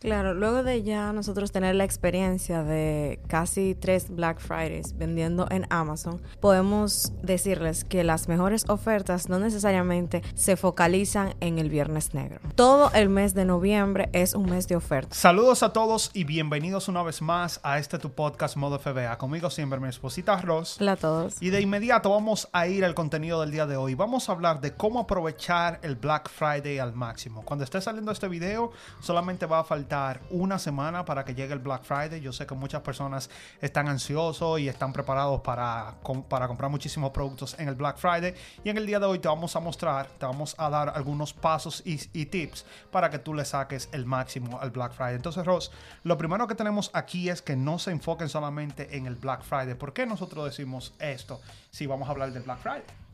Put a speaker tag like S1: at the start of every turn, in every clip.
S1: Claro, luego de ya nosotros tener la experiencia de casi tres Black Fridays vendiendo en Amazon, podemos decirles que las mejores ofertas no necesariamente se focalizan en el Viernes Negro. Todo el mes de noviembre es un mes de ofertas.
S2: Saludos a todos y bienvenidos una vez más a este tu podcast Modo FBA. Conmigo siempre mi esposita Ross.
S1: Hola a todos.
S2: Y de inmediato vamos a ir al contenido del día de hoy. Vamos a hablar de cómo aprovechar el Black Friday al máximo. Cuando esté saliendo este video, solamente va a faltar una semana para que llegue el Black Friday. Yo sé que muchas personas están ansiosos y están preparados para, para comprar muchísimos productos en el Black Friday. Y en el día de hoy te vamos a mostrar, te vamos a dar algunos pasos y, y tips para que tú le saques el máximo al Black Friday. Entonces, Ross, lo primero que tenemos aquí es que no se enfoquen solamente en el Black Friday. ¿Por qué nosotros decimos esto si vamos a hablar del Black Friday?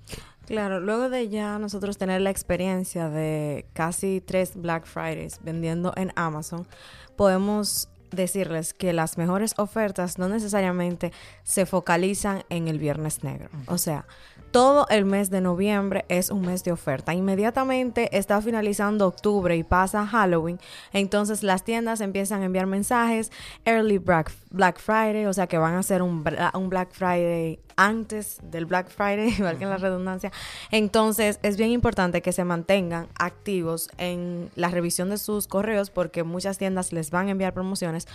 S1: Claro, luego de ya nosotros tener la experiencia de casi tres Black Fridays vendiendo en Amazon, podemos decirles que las mejores ofertas no necesariamente se focalizan en el Viernes Negro. O sea, todo el mes de noviembre es un mes de oferta. Inmediatamente está finalizando octubre y pasa Halloween, entonces las tiendas empiezan a enviar mensajes, early Black, Friday, o sea que van a hacer un, un Black Friday antes del Black Friday, igual que en la redundancia. Entonces es bien importante que se mantengan activos en la revisión de sus correos porque muchas tiendas les van a enviar promociones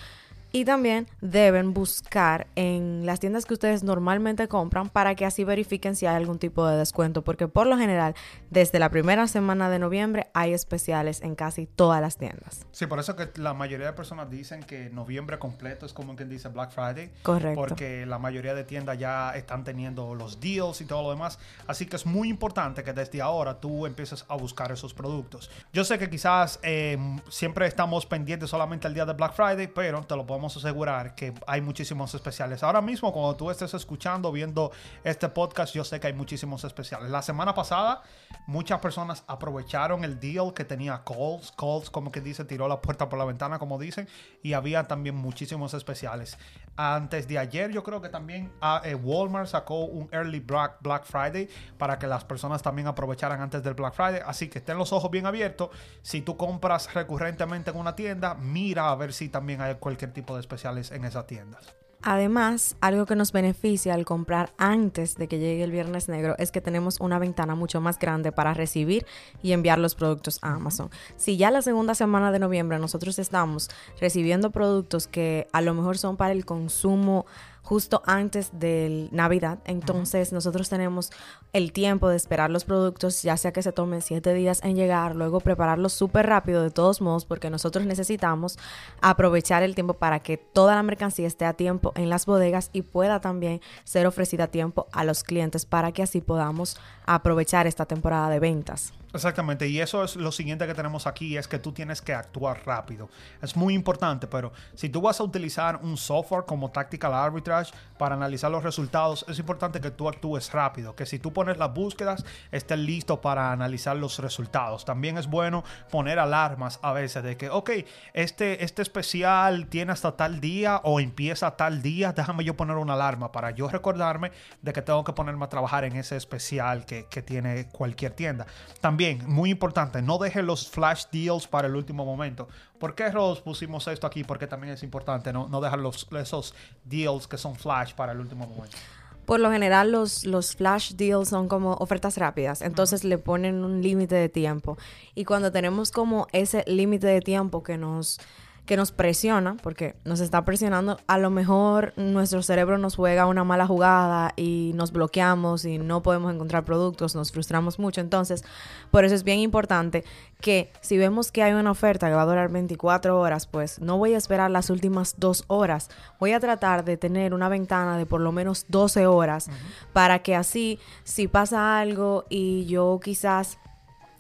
S1: y también deben buscar en las tiendas que ustedes normalmente compran para que así verifiquen si hay algún tipo de descuento, porque por lo general desde la primera semana de noviembre hay especiales en casi todas las tiendas.
S2: Sí, por eso que la mayoría de personas dicen que noviembre completo es como quien dice Black Friday.
S1: Correcto.
S2: Porque la mayoría de tiendas ya están teniendo los deals y todo lo demás. Así que es muy importante que desde ahora tú empieces a buscar esos productos. Yo sé que quizás eh, siempre estamos pendientes solamente al día de Black Friday, pero te lo puedo a asegurar que hay muchísimos especiales. Ahora mismo, cuando tú estés escuchando, viendo este podcast, yo sé que hay muchísimos especiales. La semana pasada, muchas personas aprovecharon el deal que tenía Coles. Coles, como que dice, tiró la puerta por la ventana, como dicen, y había también muchísimos especiales. Antes de ayer, yo creo que también ah, eh, Walmart sacó un Early Black, Black Friday para que las personas también aprovecharan antes del Black Friday. Así que estén los ojos bien abiertos. Si tú compras recurrentemente en una tienda, mira a ver si también hay cualquier tipo de especiales en esas tiendas.
S1: Además, algo que nos beneficia al comprar antes de que llegue el Viernes Negro es que tenemos una ventana mucho más grande para recibir y enviar los productos a Amazon. Si ya la segunda semana de noviembre nosotros estamos recibiendo productos que a lo mejor son para el consumo justo antes de Navidad. Entonces nosotros tenemos el tiempo de esperar los productos, ya sea que se tomen siete días en llegar, luego prepararlos súper rápido de todos modos, porque nosotros necesitamos aprovechar el tiempo para que toda la mercancía esté a tiempo en las bodegas y pueda también ser ofrecida a tiempo a los clientes para que así podamos aprovechar esta temporada de ventas.
S2: Exactamente, y eso es lo siguiente que tenemos aquí, es que tú tienes que actuar rápido. Es muy importante, pero si tú vas a utilizar un software como Tactical Arbitrage para analizar los resultados, es importante que tú actúes rápido, que si tú pones las búsquedas, estés listo para analizar los resultados. También es bueno poner alarmas a veces de que, ok, este, este especial tiene hasta tal día o empieza tal día, déjame yo poner una alarma para yo recordarme de que tengo que ponerme a trabajar en ese especial que, que tiene cualquier tienda. También Bien, muy importante, no deje los flash deals para el último momento. ¿Por qué Ross pusimos esto aquí? Porque también es importante no, no dejar los, esos deals que son flash para el último momento.
S1: Por lo general los, los flash deals son como ofertas rápidas, entonces le ponen un límite de tiempo. Y cuando tenemos como ese límite de tiempo que nos que nos presiona, porque nos está presionando, a lo mejor nuestro cerebro nos juega una mala jugada y nos bloqueamos y no podemos encontrar productos, nos frustramos mucho. Entonces, por eso es bien importante que si vemos que hay una oferta que va a durar 24 horas, pues no voy a esperar las últimas dos horas. Voy a tratar de tener una ventana de por lo menos 12 horas para que así, si pasa algo y yo quizás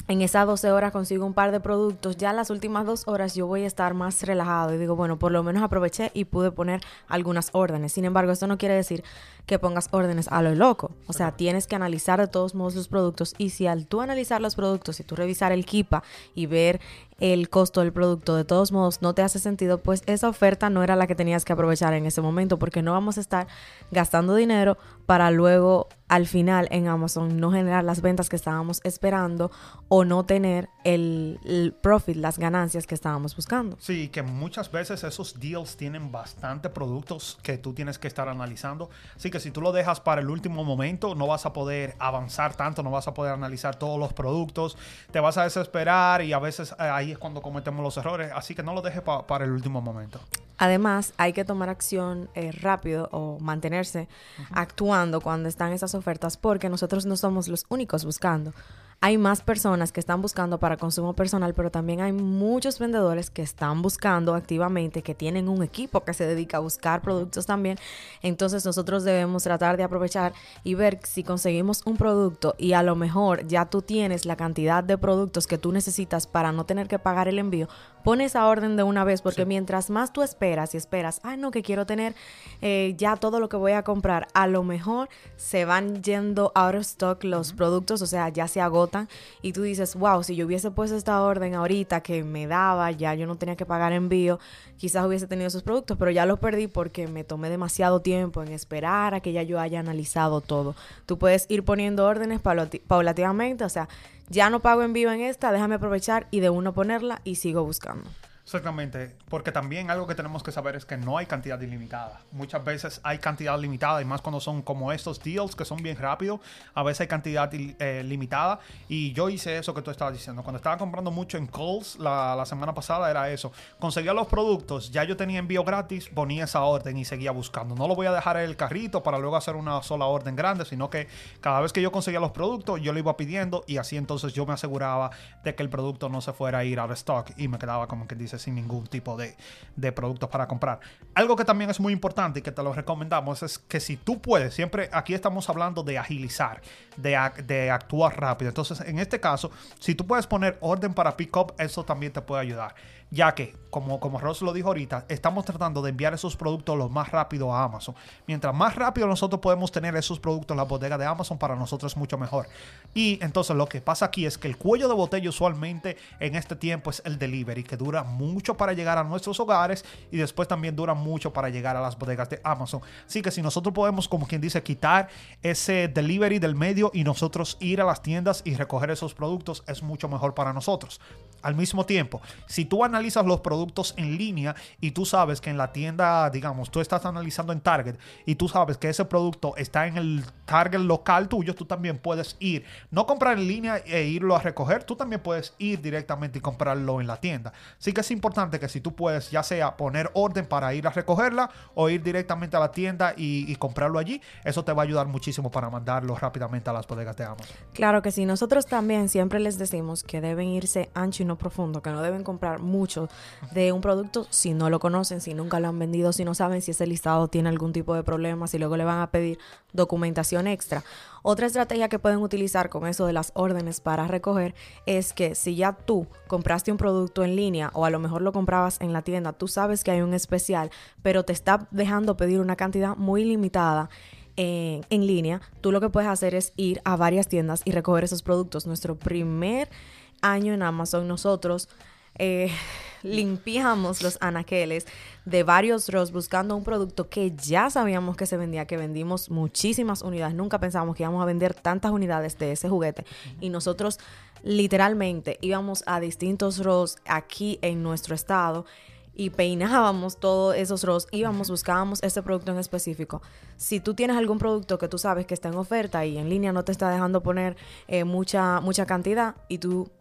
S1: en esas 12 horas consigo un par de productos, ya las últimas dos horas yo voy a estar más relajado y digo, bueno, por lo menos aproveché y pude poner algunas órdenes. Sin embargo, esto no quiere decir que pongas órdenes a lo loco. O sea, tienes que analizar de todos modos los productos y si al tú analizar los productos y tú revisar el KIPA y ver el costo del producto de todos modos no te hace sentido, pues esa oferta no era la que tenías que aprovechar en ese momento porque no vamos a estar gastando dinero para luego al final en Amazon no generar las ventas que estábamos esperando o no tener el, el, profit, las ganancias que estábamos buscando.
S2: Sí, que muchas veces esos deals tienen bastante productos que tú tienes que estar analizando. Así que si tú lo dejas para el último momento, no vas a poder avanzar tanto, no vas a poder analizar todos los productos, te vas a desesperar y a veces eh, ahí es cuando cometemos los errores. Así que no lo dejes pa para el último momento.
S1: Además, hay que tomar acción eh, rápido o mantenerse uh -huh. actuando cuando están esas ofertas porque nosotros no somos los únicos buscando hay más personas que están buscando para consumo personal, pero también hay muchos vendedores que están buscando activamente, que tienen un equipo que se dedica a buscar productos también. Entonces nosotros debemos tratar de aprovechar y ver si conseguimos un producto y a lo mejor ya tú tienes la cantidad de productos que tú necesitas para no tener que pagar el envío, pon esa orden de una vez porque sí. mientras más tú esperas y esperas, ay no, que quiero tener eh, ya todo lo que voy a comprar, a lo mejor se van yendo out of stock los uh -huh. productos, o sea, ya se agotan y tú dices, wow, si yo hubiese puesto esta orden ahorita que me daba, ya yo no tenía que pagar envío, quizás hubiese tenido esos productos, pero ya los perdí porque me tomé demasiado tiempo en esperar a que ya yo haya analizado todo. Tú puedes ir poniendo órdenes paulativamente, o sea, ya no pago envío en esta, déjame aprovechar y de uno ponerla y sigo buscando.
S2: Exactamente, porque también algo que tenemos que saber es que no hay cantidad ilimitada. Muchas veces hay cantidad limitada y más cuando son como estos deals que son bien rápidos, a veces hay cantidad eh, limitada y yo hice eso que tú estabas diciendo. Cuando estaba comprando mucho en Coles la, semana pasada era eso. Conseguía los productos, ya yo tenía envío gratis, ponía esa orden y seguía buscando. No lo voy a dejar en el carrito para luego hacer una sola orden grande, sino que cada vez que yo conseguía los productos yo lo iba pidiendo y así entonces yo me aseguraba de que el producto no se fuera a ir out of stock y me quedaba como que dice sin ningún tipo de, de, productos para comprar. Algo que también es muy importante y que te lo recomendamos es que si tú puedes, siempre aquí estamos hablando de agilizar, de, de actuar rápido. Entonces, en este caso, si tú puedes poner orden para pick up, eso también te puede ayudar ya que, como, como Ross lo dijo ahorita, estamos tratando de enviar esos productos lo más rápido a Amazon. Mientras más rápido nosotros podemos tener esos productos en la bodega de Amazon, para nosotros es mucho mejor. Y entonces lo que pasa aquí es que el cuello de botella usualmente en este tiempo es el delivery, que dura mucho para llegar a nuestros hogares y después también dura mucho para llegar a las bodegas de Amazon. Así que si nosotros podemos, como quien dice, quitar ese delivery del medio y nosotros ir a las tiendas y recoger esos productos, es mucho mejor para nosotros. Al mismo tiempo, si tú analizas los productos en línea y tú sabes que en la tienda, digamos, tú estás analizando en Target y tú sabes que ese producto está en el Target local tuyo, tú también puedes ir, no comprar en línea e irlo a recoger, tú también puedes ir directamente y comprarlo en la tienda. Así que es importante que si tú puedes, ya sea poner orden para ir a recogerla o ir directamente a la tienda y, comprarlo allí, eso te va a ayudar muchísimo para mandarlo rápidamente a las bodegas de Amazon.
S1: Claro que sí, nosotros también siempre les decimos que deben irse ancho profundo, que no deben comprar mucho de un producto si no lo conocen, si nunca lo han vendido, si no saben si ese listado tiene algún tipo de problema, si luego le van a pedir documentación extra. Otra estrategia que pueden utilizar con eso de las órdenes para recoger es que si ya tú compraste un producto en línea o a lo mejor lo comprabas en la tienda, tú sabes que hay un especial, pero te está dejando pedir una cantidad muy limitada en, en línea, tú lo que puedes hacer es ir a varias tiendas y recoger esos productos. Nuestro primer año en Amazon, nosotros eh, limpiamos los anaqueles de varios rows buscando un producto que ya sabíamos que se vendía, que vendimos muchísimas unidades. Nunca pensábamos que íbamos a vender tantas unidades de ese juguete. Y nosotros literalmente íbamos a distintos rows aquí en nuestro estado y peinábamos todos esos rows, íbamos, buscábamos ese producto en específico. Si tú tienes algún producto que tú sabes que está en oferta y en línea no te está dejando poner eh, mucha, mucha cantidad y tú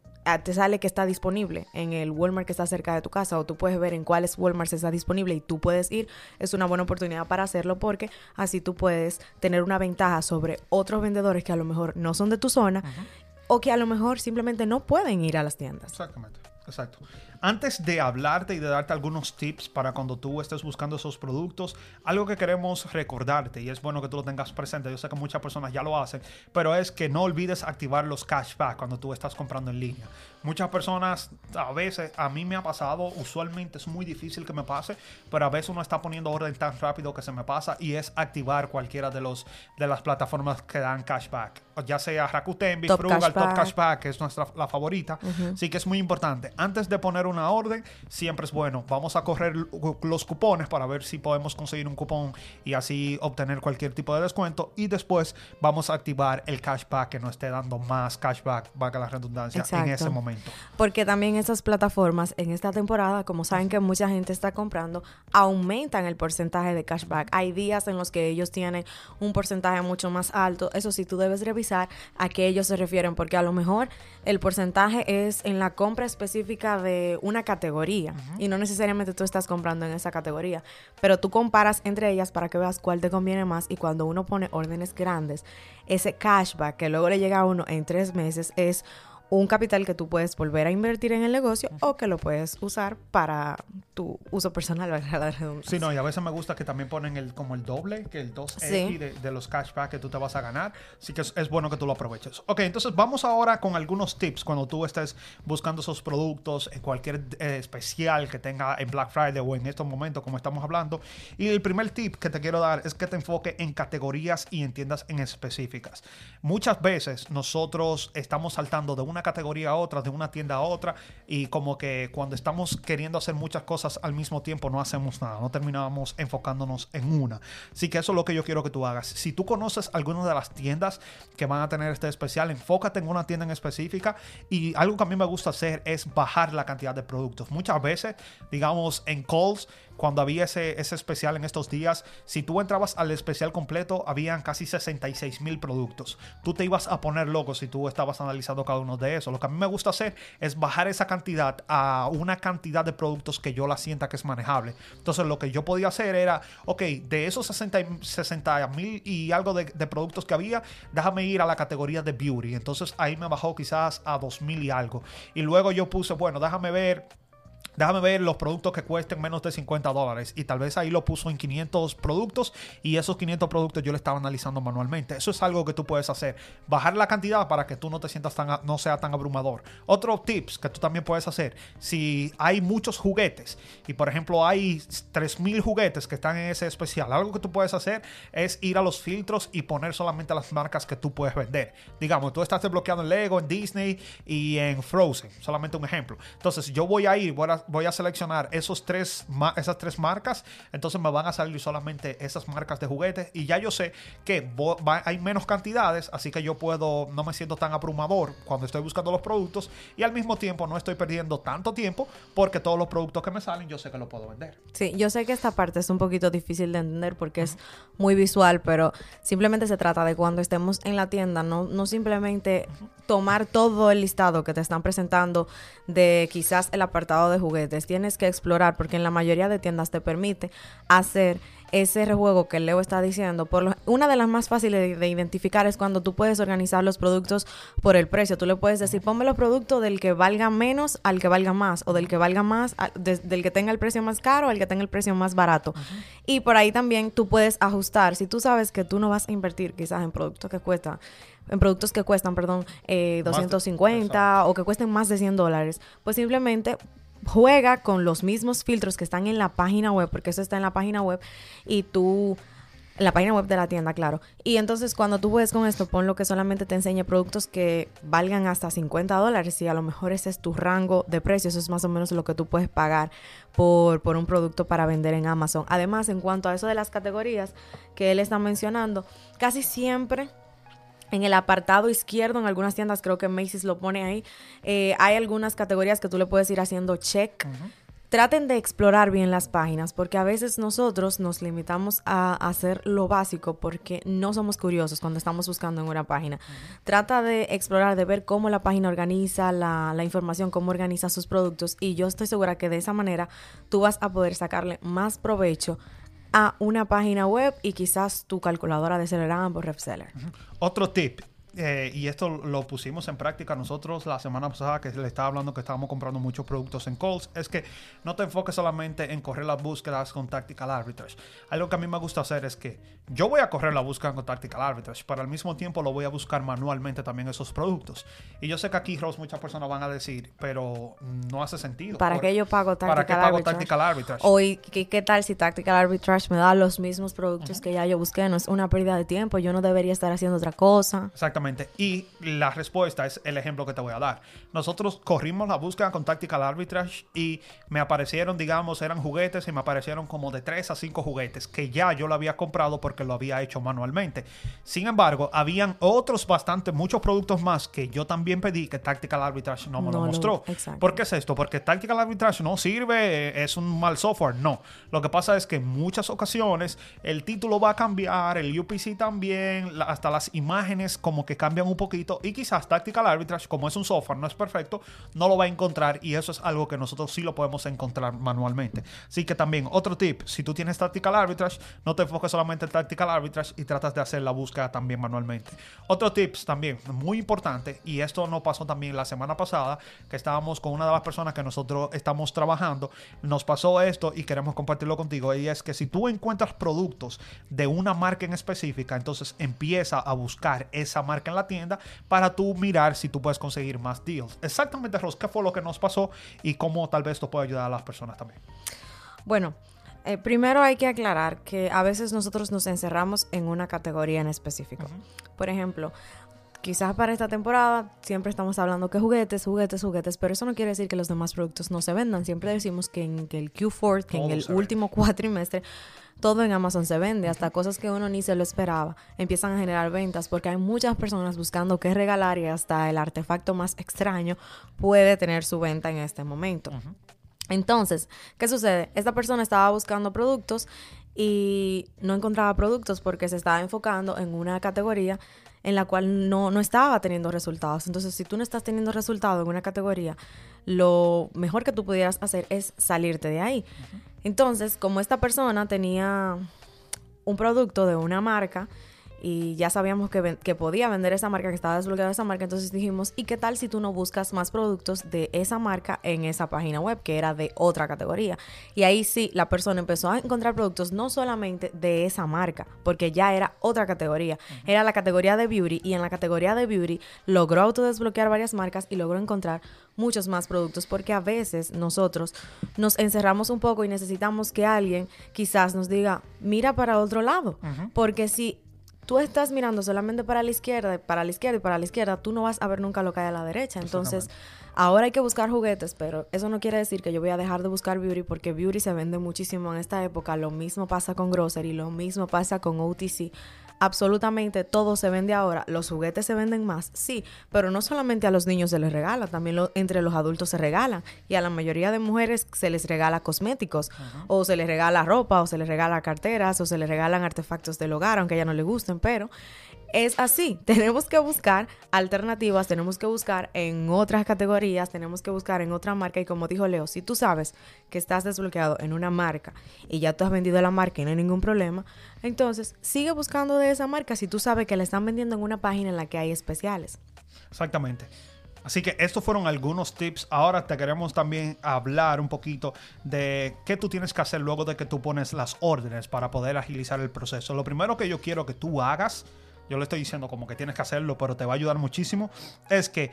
S1: te sale que está disponible en el Walmart que está cerca de tu casa o tú puedes ver en cuáles Walmart está disponible y tú puedes ir, es una buena oportunidad para hacerlo porque así tú puedes tener una ventaja sobre otros vendedores que a lo mejor no son de tu zona uh -huh. o que a lo mejor simplemente no pueden ir a las tiendas.
S2: Exactamente, exacto. Antes de hablarte y de darte algunos tips para cuando tú estés buscando esos productos, algo que queremos recordarte y es bueno que tú lo tengas presente, yo sé que muchas personas ya lo hacen, pero es que no olvides activar los cashback cuando tú estás comprando en línea. Muchas personas, a veces, a mí me ha pasado, usualmente es muy difícil que me pase, pero a veces uno está poniendo orden tan rápido que se me pasa y es activar cualquiera de, los, de las plataformas que dan cashback, ya sea Rakuten, Frugal, Top Cashback, que es nuestra la favorita, uh -huh. así que es muy importante. Antes de poner una orden, siempre es bueno. Vamos a correr los cupones para ver si podemos conseguir un cupón y así obtener cualquier tipo de descuento. Y después vamos a activar el cashback que nos esté dando más cashback, valga la redundancia, en ese momento.
S1: Porque también esas plataformas en esta temporada, como saben que mucha gente está comprando, aumentan el porcentaje de cashback. Hay días en los que ellos tienen un porcentaje mucho más alto. Eso sí, tú debes revisar a qué ellos se refieren, porque a lo mejor el porcentaje es en la compra específica de una categoría y no necesariamente tú estás comprando en esa categoría, pero tú comparas entre ellas para que veas cuál te conviene más y cuando uno pone órdenes grandes, ese cashback que luego le llega a uno en tres meses es un capital que tú puedes volver a invertir en el negocio o que lo puedes usar para tu uso personal, la
S2: Sí, no, y a veces me gusta que también ponen el como el doble, que el 2X de, los cashback que tú te vas a ganar. Así que es, bueno que tú lo aproveches. Ok, entonces vamos ahora con algunos tips cuando tú estés buscando esos productos en cualquier eh, especial que tenga en Black Friday o en estos momentos como estamos hablando. Y el primer tip que te quiero dar es que te enfoque en categorías y en tiendas en específicas. Muchas veces nosotros estamos saltando de una categoría a otra, de una tienda a otra, y como que cuando estamos queriendo hacer muchas cosas al mismo tiempo no hacemos nada, no terminamos enfocándonos en una. Así que eso es lo que yo quiero que tú hagas. Si tú conoces algunas de las tiendas que van a tener este especial, enfócate en una tienda en específica y algo que a mí me gusta hacer es bajar la cantidad de productos. Muchas veces, digamos, en calls, cuando había ese, ese especial en estos días, si tú entrabas al especial completo, habían casi 66 mil productos. Tú te ibas a poner loco si tú estabas analizando cada uno de esos. Lo que a mí me gusta hacer es bajar esa cantidad a una cantidad de productos que yo la sienta que es manejable. Entonces lo que yo podía hacer era, ok, de esos 60 mil y algo de, productos que había, déjame ir a la categoría de beauty. Entonces ahí me bajó quizás a 2 mil y algo. Y luego yo puse, bueno, déjame ver déjame ver los productos que cuesten menos de 50 dólares. Y tal vez ahí lo puso en 500 productos y esos 500 productos yo le estaba analizando manualmente. Eso es algo que tú puedes hacer. Bajar la cantidad para que tú no te sientas tan, no sea tan abrumador. Otro tips que tú también puedes hacer, si hay muchos juguetes y por ejemplo hay 3000 juguetes que están en ese especial, algo que tú puedes hacer es ir a los filtros y poner solamente las marcas que tú puedes vender. Digamos, tú estás desbloqueando en Lego, en Disney y en Frozen, solamente un ejemplo. Entonces yo voy a ir, voy voy a seleccionar esos tres, esas tres marcas, entonces me van a salir solamente esas marcas de juguetes y ya yo sé que hay menos cantidades, así que yo puedo, no me siento tan abrumador cuando estoy buscando los productos y al mismo tiempo no estoy perdiendo tanto tiempo porque todos los productos que me salen yo sé que los puedo vender.
S1: Sí, yo sé que esta parte es un poquito difícil de entender porque es muy visual, pero simplemente se trata de cuando estemos en la tienda, no, no simplemente tomar todo el listado que te están presentando de quizás el apartado de juguetes. Tienes que explorar porque en la mayoría de tiendas te permite hacer ese rejuego que Leo está diciendo. Por una de las más fáciles de, identificar es cuando tú puedes organizar los productos por el precio. Tú le puedes decir, ponme los productos del que valga menos al que valga más o del que valga más, del que tenga el precio más caro al que tenga el precio más barato. Y por ahí también tú puedes ajustar. Si tú sabes que tú no vas a invertir quizás en productos que cuestan en productos que cuestan, perdón, eh, 250 o que cuesten más de 100 dólares, pues simplemente juega con los mismos filtros que están en la página web, porque eso está en la página web, y tú, la página web de la tienda, claro. Y entonces cuando tú juegues con esto, pon lo que solamente te enseñe productos que valgan hasta 50 dólares y a lo mejor ese es tu rango de precio, eso es más o menos lo que tú puedes pagar por, por un producto para vender en Amazon. Además, en cuanto a eso de las categorías que él está mencionando, casi siempre en el apartado izquierdo, en algunas tiendas, creo que Macy's lo pone ahí, eh, hay algunas categorías que tú le puedes ir haciendo check. Traten de explorar bien las páginas, porque a veces nosotros nos limitamos a hacer lo básico porque no somos curiosos cuando estamos buscando en una página. Trata de explorar, de ver cómo la página organiza la, la información, cómo organiza sus productos, y yo estoy segura que de esa manera tú vas a poder sacarle más provecho a una página web y quizás tu calculadora de Celerán por RepSeller.
S2: Otro tip, eh, y esto lo pusimos en práctica nosotros la semana pasada que le estaba hablando que estábamos comprando muchos productos en calls, es que no te enfoques solamente en correr las búsquedas con Tactical Arbitrage. Algo que a mí me gusta hacer es que yo voy a correr la búsqueda con Tactical Arbitrage, pero al mismo tiempo lo voy a buscar manualmente también esos productos. Y yo sé que aquí, Rose, muchas personas van a decir, pero no hace sentido.
S1: ¿Para qué yo pago Tactical ¿Para qué pago
S2: Tactical Arbitrage?
S1: O ¿qué, tal si Tactical Arbitrage me da los mismos productos que ya yo busqué? No es una pérdida de tiempo, yo no debería estar haciendo otra cosa.
S2: Exactamente Exactamente. Y la respuesta es el ejemplo que te voy a dar. Nosotros corrimos la búsqueda con Tactical Arbitrage y me aparecieron, digamos, eran juguetes y me aparecieron como de 3 a 5 juguetes que ya yo lo había comprado porque lo había hecho manualmente. Sin embargo, habían otros bastante, muchos productos más que yo también pedí que Tactical Arbitrage no me lo mostró. ¿Por qué es esto? Porque Tactical Arbitrage no sirve, es un mal software. No. Lo que pasa es que en muchas ocasiones el título va a cambiar, el UPC también, hasta las imágenes como que cambian un poquito y quizás Tactical Arbitrage, como es un software, no es perfecto, no lo va a encontrar y eso es algo que nosotros sí lo podemos encontrar manualmente. Así que también otro tip, si tú tienes Tactical Arbitrage, no te enfoques solamente en Tactical Arbitrage y tratas de hacer la búsqueda también manualmente. Otro tips también muy importante y esto no pasó también la semana pasada que estábamos con una de las personas que nosotros estamos trabajando, nos pasó esto y queremos compartirlo contigo y es que si tú encuentras productos de una marca en específica, entonces empieza a buscar esa marca en la tienda para tú mirar si tú puedes conseguir más deals. Exactamente, Ros, ¿qué fue lo que nos pasó y cómo tal vez esto puede ayudar a las personas también?
S1: Bueno, eh, primero hay que aclarar que a veces nosotros nos encerramos en una categoría en específico. Por ejemplo, quizás para esta temporada siempre estamos hablando que juguetes, juguetes, juguetes, pero eso no quiere decir que los demás productos no se vendan. Siempre decimos que en el Q4, que en el último cuatrimestre, todo en Amazon se vende, hasta cosas que uno ni se lo esperaba, empiezan a generar ventas porque hay muchas personas buscando qué regalar y hasta el artefacto más extraño puede tener su venta en este momento. Entonces, ¿qué sucede? Esta persona estaba buscando productos y no encontraba productos porque se estaba enfocando en una categoría en la cual no, no estaba teniendo resultados. Entonces, si tú no estás teniendo resultados en una categoría, lo mejor que tú pudieras hacer es salirte de ahí. Entonces, como esta persona tenía un producto de una marca, y ya sabíamos que, que, podía vender esa marca, que estaba desbloqueada esa marca, entonces dijimos, ¿y qué tal si tú no buscas más productos de esa marca en esa página web, que era de otra categoría? Y ahí sí, la persona empezó a encontrar productos no solamente de esa marca, porque ya era otra categoría, era la categoría de beauty, y en la categoría de beauty logró autodesbloquear varias marcas y logró encontrar muchos más productos, porque a veces nosotros nos encerramos un poco y necesitamos que alguien quizás nos diga, mira para otro lado, porque si tú estás mirando solamente para la izquierda, para la izquierda y para la izquierda, tú no vas a ver nunca lo que hay a la derecha. Entonces, ahora hay que buscar juguetes, pero eso no quiere decir que yo voy a dejar de buscar beauty porque beauty se vende muchísimo en esta época. Lo mismo pasa con grocery, lo mismo pasa con OTC absolutamente todo se vende ahora. Los juguetes se venden más, sí, pero no solamente a los niños se les regala, también entre los adultos se regalan. Y a la mayoría de mujeres se les regala cosméticos, o se les regala ropa, o se les regala carteras, o se les regalan artefactos del hogar, aunque a ella no le gusten, pero es así. Tenemos que buscar alternativas, tenemos que buscar en otras categorías, tenemos que buscar en otra marca. Y como dijo Leo, si tú sabes que estás desbloqueado en una marca y ya tú has vendido la marca y no hay ningún problema, entonces sigue buscando de esa marca si tú sabes que la están vendiendo en una página en la que hay especiales.
S2: Exactamente. Así que estos fueron algunos tips. Ahora te queremos también hablar un poquito de qué tú tienes que hacer luego de que tú pones las órdenes para poder agilizar el proceso. Lo primero que yo quiero que tú hagas yo le estoy diciendo como que tienes que hacerlo, pero te va a ayudar muchísimo, es que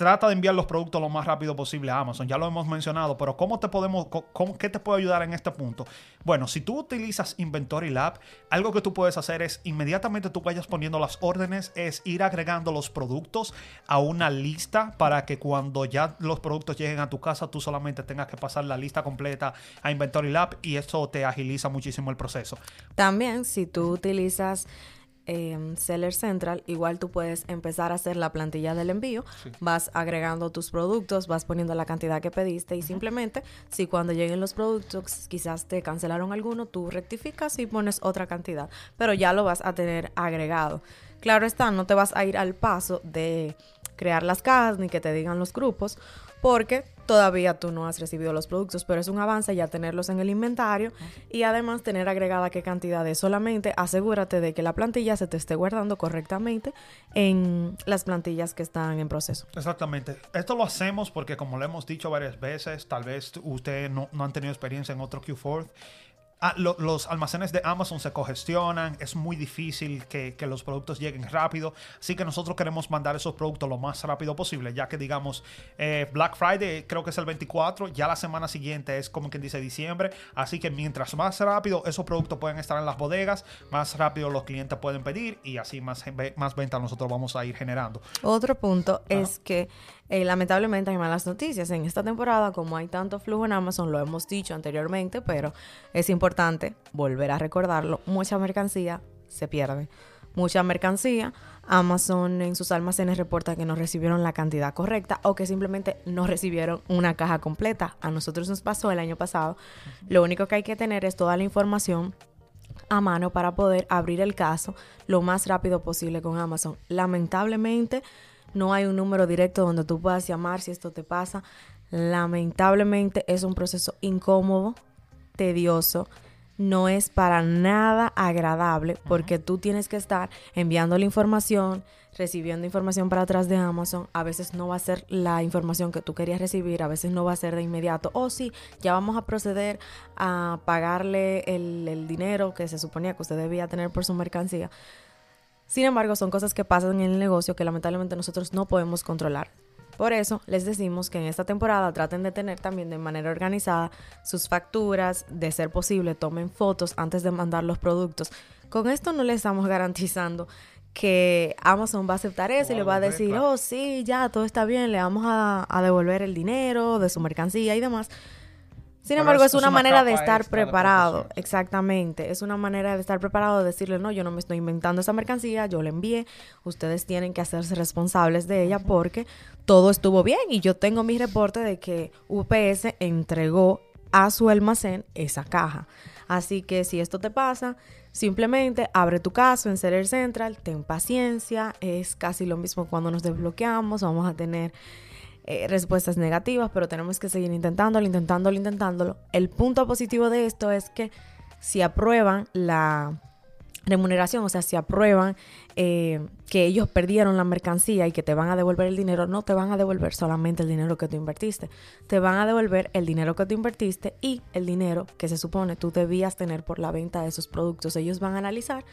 S2: trata de enviar los productos lo más rápido posible a Amazon. Ya lo hemos mencionado, pero ¿cómo te podemos, cómo, qué te puede ayudar en este punto? Bueno, si tú utilizas Inventory Lab, algo que tú puedes hacer es inmediatamente tú vayas poniendo las órdenes, es ir agregando los productos a una lista para que cuando ya los productos lleguen a tu casa, tú solamente tengas que pasar la lista completa a Inventory Lab y eso te agiliza muchísimo el proceso.
S1: También, si tú utilizas eh, Seller Central, igual tú puedes empezar a hacer la plantilla del envío, vas agregando tus productos, vas poniendo la cantidad que pediste y simplemente si cuando lleguen los productos quizás te cancelaron alguno, tú rectificas y pones otra cantidad, pero ya lo vas a tener agregado. Claro está, no te vas a ir al paso de crear las cajas ni que te digan los grupos, porque todavía tú no has recibido los productos, pero es un avance ya tenerlos en el inventario y además tener agregada qué cantidades. Solamente asegúrate de que la plantilla se te esté guardando correctamente en las plantillas que están en proceso.
S2: Exactamente. Esto lo hacemos porque como lo hemos dicho varias veces, tal vez usted no, no han tenido experiencia en otro Q4 ah, lo- los almacenes de Amazon se congestionan, es muy difícil que, que los productos lleguen rápido, así que nosotros queremos mandar esos productos lo más rápido posible, ya que digamos eh, Black Friday creo que es el 24, ya la semana siguiente es como quien dice diciembre, así que mientras más rápido esos productos pueden estar en las bodegas, más rápido los clientes pueden pedir y así más, más ventas nosotros vamos a ir generando.
S1: Otro punto es que eh, lamentablemente hay malas noticias. En esta temporada, como hay tanto flujo en Amazon, lo hemos dicho anteriormente, pero es importante volver a recordarlo. Mucha mercancía se pierde. Mucha mercancía. Amazon en sus almacenes reporta que no recibieron la cantidad correcta o que simplemente no recibieron una caja completa. A nosotros nos pasó el año pasado. Lo único que hay que tener es toda la información a mano para poder abrir el caso lo más rápido posible con Amazon. Lamentablemente no hay un número directo donde tú puedas llamar si esto te pasa. Lamentablemente es un proceso incómodo, tedioso, no es para nada agradable porque tú tienes que estar enviando la información, recibiendo información para atrás de Amazon. A veces no va a ser la información que tú querías recibir, a veces no va a ser de inmediato. O sí, ya vamos a proceder a pagarle el, el dinero que se suponía que usted debía tener por su mercancía. Sin embargo, son cosas que pasan en el negocio que lamentablemente nosotros no podemos controlar. Por eso les decimos que en esta temporada traten de tener también de manera organizada sus facturas, de ser posible tomen fotos antes de mandar los productos. Con esto no le estamos garantizando que Amazon va a aceptar eso y le va a decir,
S2: claro.
S1: oh sí, ya, todo está bien, le vamos a, a devolver el dinero de su mercancía y demás. Sin
S2: Pero
S1: embargo,
S2: es-
S1: una,
S2: una
S1: manera de estar
S2: de
S1: preparado. Exactamente. Es una manera de estar preparado de decirle, no, yo no me estoy inventando esa mercancía, yo la envié. Ustedes tienen que hacerse responsables de ella porque todo estuvo bien y yo tengo mi reporte de que UPS entregó a su almacén esa caja. Así que si esto te pasa, simplemente abre tu caso en Seller Central, ten paciencia, es casi lo mismo cuando nos desbloqueamos, vamos a tener eh, respuestas negativas, pero tenemos que seguir intentándolo, intentándolo, intentándolo. El punto positivo de esto es que si aprueban la remuneración, o sea, si aprueban eh, que ellos perdieron la mercancía y que te van a devolver el dinero, no te van a devolver solamente el dinero que tú invertiste, te van a devolver el dinero que tú invertiste y el dinero que se supone tú debías tener por la venta de esos productos. Ellos van a analizar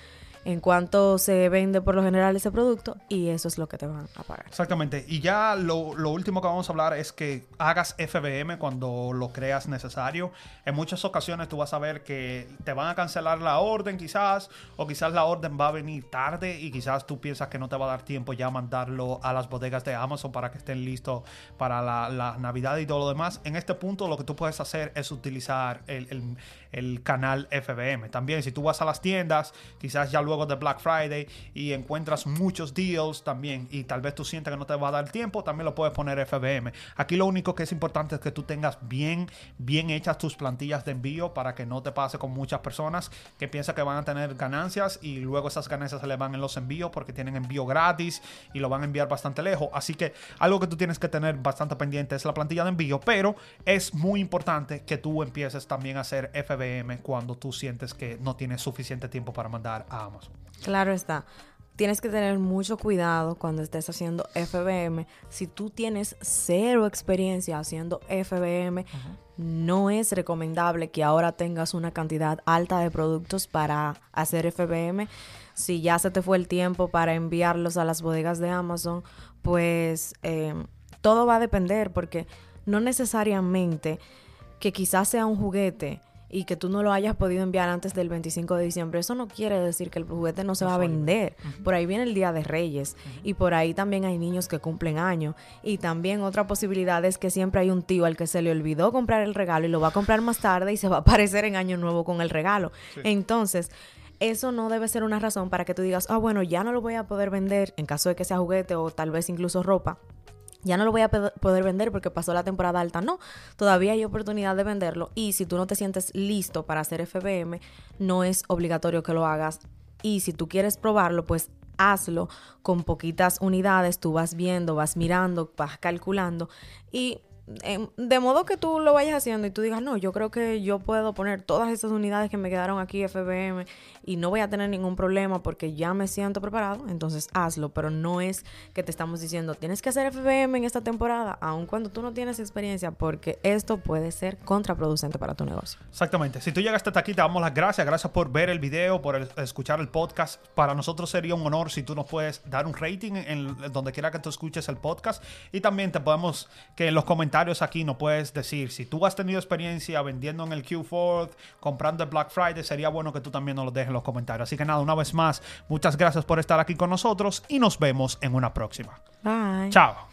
S1: en cuánto se vende por lo general ese producto y eso es lo que te van a pagar.
S2: Exactamente. Y ya lo, lo último que vamos a hablar es que hagas FBM cuando lo creas necesario. En muchas ocasiones tú vas a ver que te van a cancelar la orden quizás, o quizás la orden va a venir tarde y quizás tú piensas que no te va a dar tiempo ya mandarlo a las bodegas de Amazon para que estén listos para la, Navidad y todo lo demás. En este punto lo que tú puedes hacer es utilizar el- el canal FBM. También si tú vas a las tiendas, quizás ya luego de Black Friday y encuentras muchos deals también y tal vez tú sientes que no te va a dar tiempo, también lo puedes poner FBM. Aquí lo único que es importante es que tú tengas bien, bien hechas tus plantillas de envío para que no te pase con muchas personas que piensan que van a tener ganancias y luego esas ganancias se le van en los envíos porque tienen envío gratis y lo van a enviar bastante lejos. Así que algo que tú tienes que tener bastante pendiente es la plantilla de envío, pero es muy importante que tú empieces también a hacer FBM cuando tú sientes que no tienes suficiente tiempo para mandar a Amazon.
S1: Claro está. Tienes que tener mucho cuidado cuando estés haciendo FBM. Si tú tienes cero experiencia haciendo FBM, no es recomendable que ahora tengas una cantidad alta de productos para hacer FBM. Si ya se te fue el tiempo para enviarlos a las bodegas de Amazon, pues eh, todo va a depender porque no necesariamente que quizás sea un juguete y que tú no lo hayas podido enviar antes del 25 de diciembre, eso no quiere decir que el juguete no se va a vender. Por ahí viene el Día de Reyes y por ahí también hay niños que cumplen años. Y también otra posibilidad es que siempre hay un tío al que se le olvidó comprar el regalo y lo va a comprar más tarde y se va a aparecer en Año Nuevo con el regalo. Entonces, eso no debe ser una razón para que tú digas, ah, bueno, ya no lo voy a poder vender en caso de que sea juguete o tal vez incluso ropa ya no lo voy a poder vender porque pasó la temporada alta. No, todavía hay oportunidad de venderlo y si tú no te sientes listo para hacer FBM, no es obligatorio que lo hagas. Y si tú quieres probarlo, pues hazlo con poquitas unidades, tú vas viendo, vas mirando, vas calculando y de modo que tú lo vayas haciendo y tú digas, no, yo creo que yo puedo poner todas estas unidades que me quedaron aquí FBM y no voy a tener ningún problema porque ya me siento preparado, entonces hazlo, pero no es que te estamos diciendo, tienes que hacer FBM en esta temporada, aun cuando tú no tienes experiencia, porque esto puede ser contraproducente para tu negocio.
S2: Exactamente. Si tú llegaste hasta aquí, te damos las gracias. Gracias por ver el video, por escuchar el podcast. Para nosotros sería un honor si tú nos puedes dar un rating en, donde quiera que tú escuches el podcast. Y también te podemos, que en los comentarios aquí nos puedes decir, si tú has tenido experiencia vendiendo en el Q4, comprando el Black Friday, sería bueno que tú también nos lo dejes en los comentarios. Así que nada, una vez más, muchas gracias por estar aquí con nosotros y nos vemos en una próxima.
S1: Bye.
S2: Chao.